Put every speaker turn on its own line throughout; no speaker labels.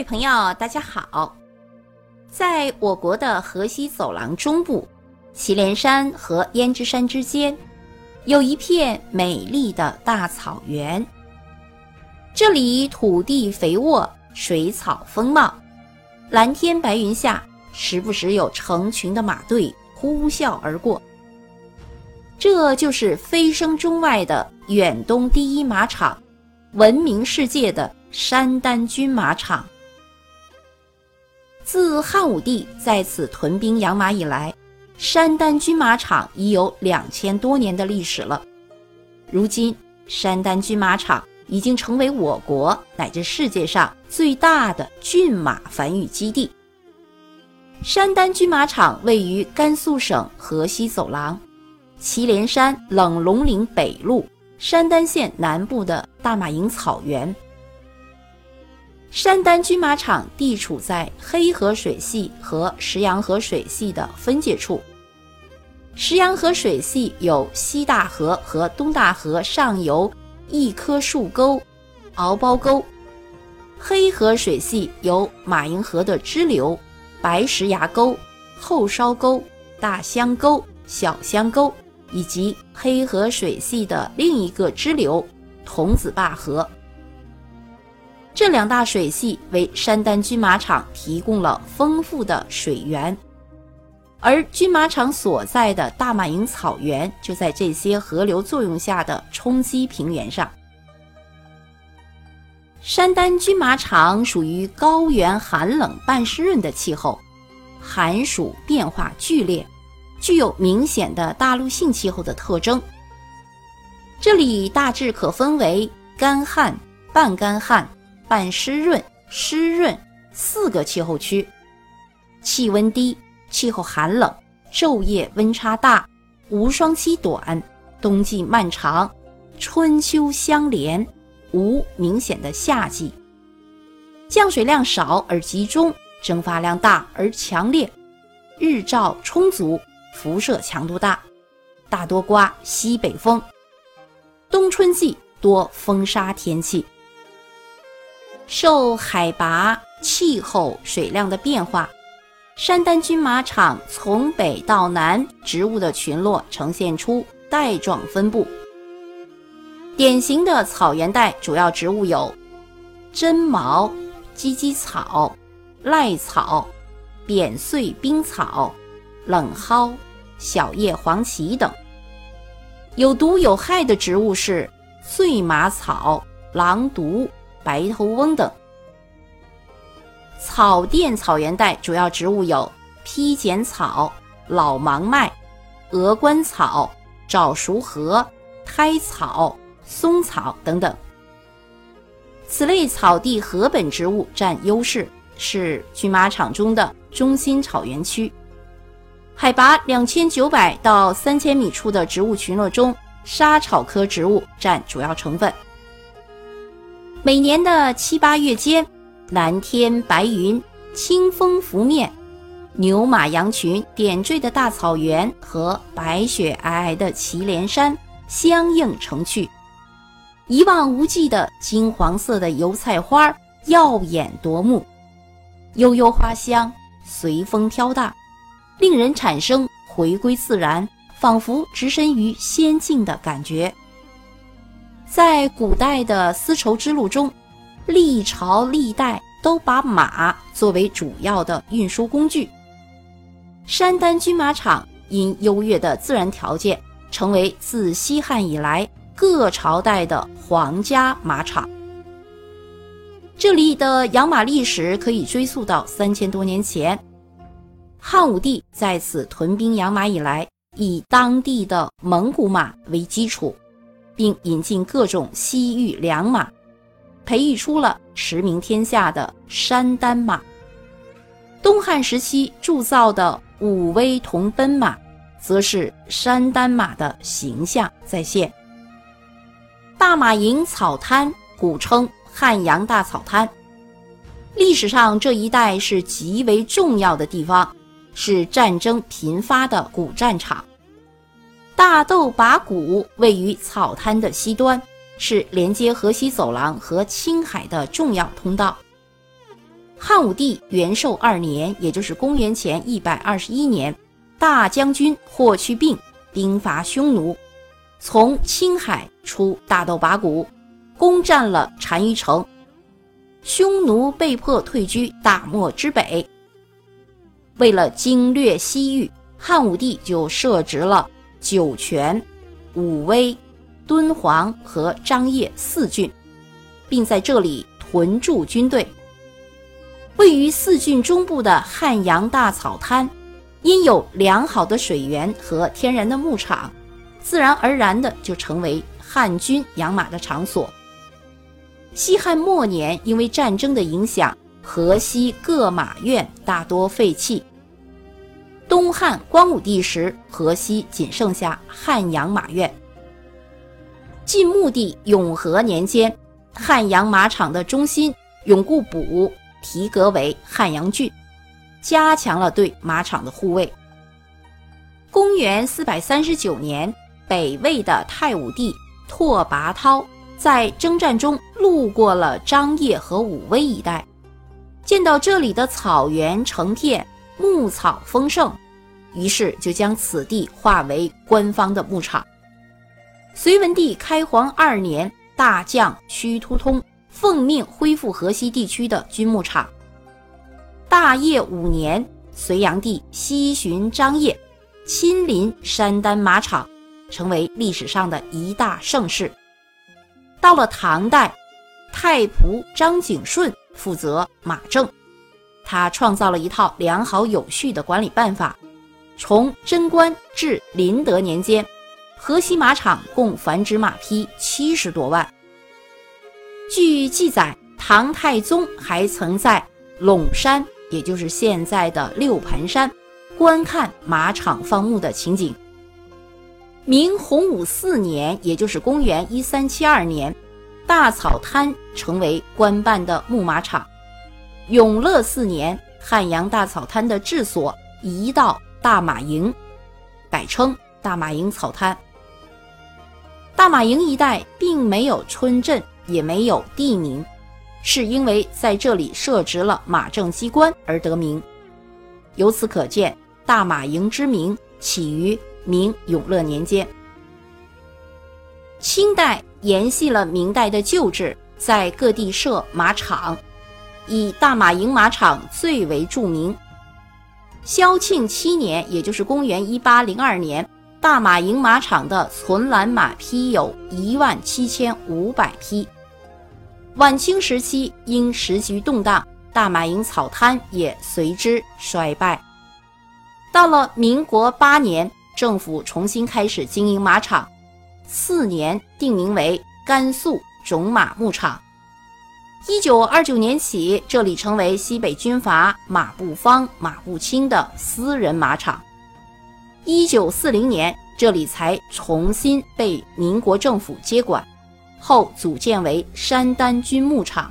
位朋友，大家好！在我国的河西走廊中部，祁连山和胭脂山之间，有一片美丽的大草原。这里土地肥沃，水草丰茂，蓝天白云下，时不时有成群的马队呼啸而过。这就是飞升中外的远东第一马场，闻名世界的山丹军马场。自汉武帝在此屯兵养马以来，山丹军马场已有两千多年的历史了。如今，山丹军马场已经成为我国乃至世界上最大的骏马繁育基地。山丹军马场位于甘肃省河西走廊，祁连山冷龙岭北麓，山丹县南部的大马营草原。山丹军马场地处在黑河水系和石羊河水系的分界处。石羊河水系有西大河和东大河上游一棵树沟、敖包沟；黑河水系有马营河的支流白石崖沟、后烧沟、大香沟、小香沟，以及黑河水系的另一个支流童子坝河。这两大水系为山丹军马场提供了丰富的水源，而军马场所在的大马营草原就在这些河流作用下的冲积平原上。山丹军马场属于高原寒冷半湿润的气候，寒暑变化剧烈，具有明显的大陆性气候的特征。这里大致可分为干旱、半干旱。半湿润、湿润四个气候区，气温低，气候寒冷，昼夜温差大，无霜期短，冬季漫长，春秋相连，无明显的夏季。降水量少而集中，蒸发量大而强烈，日照充足，辐射强度大，大多刮西北风，冬春季多风沙天气。受海拔、气候、水量的变化，山丹军马场从北到南，植物的群落呈现出带状分布。典型的草原带主要植物有针茅、鸡鸡草、赖草、扁穗冰草、冷蒿、小叶黄芪等。有毒有害的植物是碎马草、狼毒。白头翁等草甸草原带主要植物有披剪草、老芒麦、鹅观草、早熟禾、胎草、松草等等。此类草地禾本植物占优势，是军马场中的中心草原区。海拔两千九百到三千米处的植物群落中，莎草科植物占主要成分。每年的七八月间，蓝天白云，清风拂面，牛马羊群点缀的大草原和白雪皑皑的祁连山相映成趣。一望无际的金黄色的油菜花耀眼夺目，悠悠花香随风飘荡，令人产生回归自然，仿佛置身于仙境的感觉。在古代的丝绸之路中，历朝历代都把马作为主要的运输工具。山丹军马场因优越的自然条件，成为自西汉以来各朝代的皇家马场。这里的养马历史可以追溯到三千多年前，汉武帝在此屯兵养马以来，以当地的蒙古马为基础。并引进各种西域良马，培育出了驰名天下的山丹马。东汉时期铸造的武威铜奔马，则是山丹马的形象再现。大马营草滩古称汉阳大草滩，历史上这一带是极为重要的地方，是战争频发的古战场。大豆拔谷位于草滩的西端，是连接河西走廊和青海的重要通道。汉武帝元寿二年，也就是公元前一百二十一年，大将军霍去病兵伐匈奴，从青海出大豆拔谷，攻占了单于城，匈奴被迫退居大漠之北。为了经略西域，汉武帝就设置了酒泉、武威、敦煌和张掖四郡，并在这里屯驻军队。位于四郡中部的汉阳大草滩，因有良好的水源和天然的牧场，自然而然的就成为汉军养马的场所。西汉末年，因为战争的影响，河西各马院大多废弃。东汉光武帝时，河西仅剩下汉阳马院。晋穆帝永和年间，汉阳马场的中心永固堡提格为汉阳郡，加强了对马场的护卫。公元四百三十九年，北魏的太武帝拓跋焘在征战中路过了张掖和武威一带，见到这里的草原成片。牧草丰盛，于是就将此地划为官方的牧场。隋文帝开皇二年，大将屈突通奉命恢复河西地区的军牧场。大业五年，隋炀帝西巡张掖，亲临山丹马场，成为历史上的一大盛事。到了唐代，太仆张景顺负责马政。他创造了一套良好有序的管理办法。从贞观至麟德年间，河西马场共繁殖马匹七十多万。据记载，唐太宗还曾在陇山，也就是现在的六盘山，观看马场放牧的情景。明洪武四年，也就是公元一三七二年，大草滩成为官办的牧马场。永乐四年，汉阳大草滩的治所移到大马营，改称大马营草滩。大马营一带并没有村镇，也没有地名，是因为在这里设置了马政机关而得名。由此可见，大马营之名起于明永乐年间。清代沿袭了明代的旧制，在各地设马场。以大马营马场最为著名。萧庆七年，也就是公元一八零二年，大马营马场的存栏马匹有一万七千五百匹。晚清时期，因时局动荡，大马营草滩也随之衰败。到了民国八年，政府重新开始经营马场，次年定名为甘肃种马牧场。一九二九年起，这里成为西北军阀马步芳、马步青的私人马场。一九四零年，这里才重新被民国政府接管，后组建为山丹军牧场。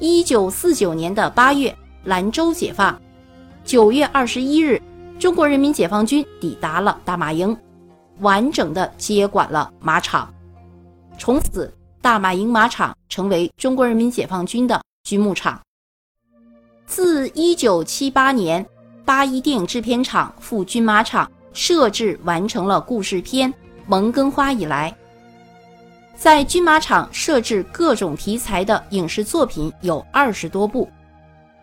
一九四九年的八月，兰州解放。九月二十一日，中国人民解放军抵达了大马营，完整的接管了马场，从此。大马营马场成为中国人民解放军的军牧场。自1978年八一电影制片厂赴军马场设置完成了故事片《蒙根花》以来，在军马场设置各种题材的影视作品有二十多部，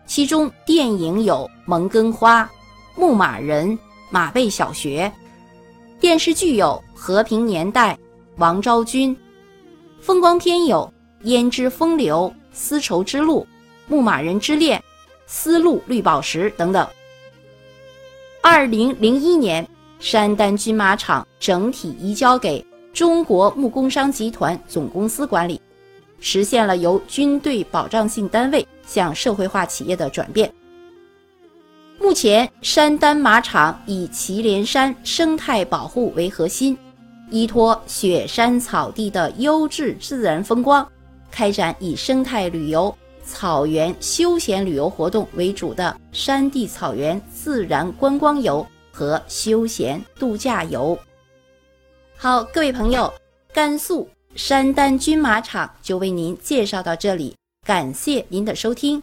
其中电影有《蒙根花》《牧马人》《马背小学》，电视剧有《和平年代》《王昭君》。风光片有《胭脂风流》《丝绸之路》《牧马人之恋》《丝路绿宝石》等等。二零零一年，山丹军马场整体移交给中国木工商集团总公司管理，实现了由军队保障性单位向社会化企业的转变。目前，山丹马场以祁连山生态保护为核心。依托雪山草地的优质自然风光，开展以生态旅游、草原休闲旅游活动为主的山地草原自然观光游和休闲度假游。好，各位朋友，甘肃山丹军马场就为您介绍到这里，感谢您的收听。